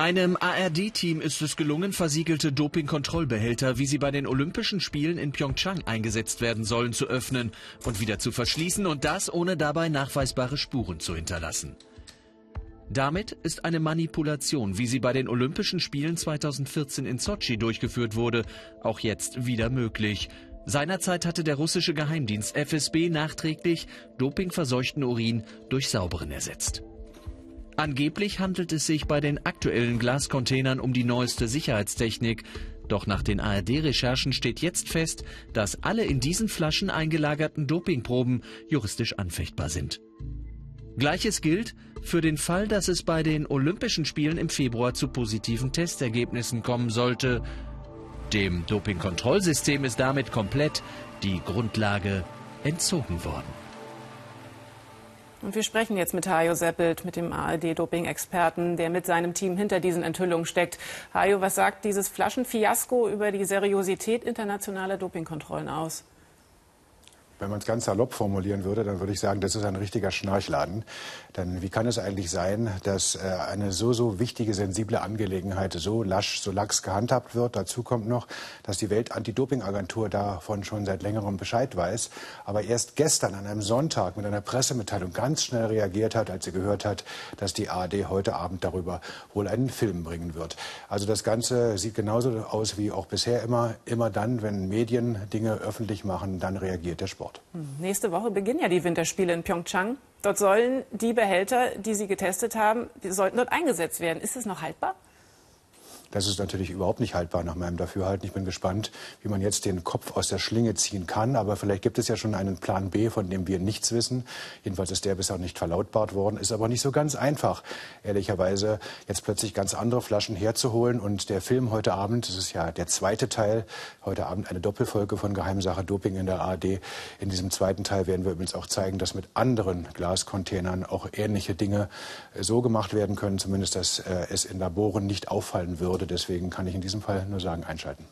Einem ARD-Team ist es gelungen, versiegelte Dopingkontrollbehälter, wie sie bei den Olympischen Spielen in Pyeongchang eingesetzt werden sollen, zu öffnen und wieder zu verschließen und das ohne dabei nachweisbare Spuren zu hinterlassen. Damit ist eine Manipulation, wie sie bei den Olympischen Spielen 2014 in Sochi durchgeführt wurde, auch jetzt wieder möglich. Seinerzeit hatte der russische Geheimdienst FSB nachträglich dopingverseuchten Urin durch sauberen ersetzt. Angeblich handelt es sich bei den aktuellen Glascontainern um die neueste Sicherheitstechnik. Doch nach den ARD-Recherchen steht jetzt fest, dass alle in diesen Flaschen eingelagerten Dopingproben juristisch anfechtbar sind. Gleiches gilt für den Fall, dass es bei den Olympischen Spielen im Februar zu positiven Testergebnissen kommen sollte. Dem Dopingkontrollsystem ist damit komplett die Grundlage entzogen worden. Und wir sprechen jetzt mit Hajo Seppelt, mit dem ARD-Doping-Experten, der mit seinem Team hinter diesen Enthüllungen steckt. Hajo, was sagt dieses Flaschenfiasko über die Seriosität internationaler Dopingkontrollen aus? Wenn man es ganz salopp formulieren würde, dann würde ich sagen, das ist ein richtiger Schnarchladen. Denn wie kann es eigentlich sein, dass äh, eine so, so wichtige, sensible Angelegenheit so lasch, so lax gehandhabt wird? Dazu kommt noch, dass die Welt-Anti-Doping-Agentur davon schon seit längerem Bescheid weiß, aber erst gestern an einem Sonntag mit einer Pressemitteilung ganz schnell reagiert hat, als sie gehört hat, dass die ARD heute Abend darüber wohl einen Film bringen wird. Also das Ganze sieht genauso aus wie auch bisher immer. Immer dann, wenn Medien Dinge öffentlich machen, dann reagiert der Sport. Sport. Nächste Woche beginnen ja die Winterspiele in Pyeongchang. Dort sollen die Behälter, die Sie getestet haben, die sollten dort eingesetzt werden. Ist es noch haltbar? Das ist natürlich überhaupt nicht haltbar nach meinem Dafürhalten. Ich bin gespannt, wie man jetzt den Kopf aus der Schlinge ziehen kann. Aber vielleicht gibt es ja schon einen Plan B, von dem wir nichts wissen. Jedenfalls ist der bisher nicht verlautbart worden. Ist aber nicht so ganz einfach, ehrlicherweise, jetzt plötzlich ganz andere Flaschen herzuholen. Und der Film heute Abend, das ist ja der zweite Teil, heute Abend eine Doppelfolge von Geheimsache Doping in der ARD. In diesem zweiten Teil werden wir übrigens auch zeigen, dass mit anderen Glascontainern auch ähnliche Dinge so gemacht werden können, zumindest, dass äh, es in Laboren nicht auffallen würde. Deswegen kann ich in diesem Fall nur sagen, einschalten.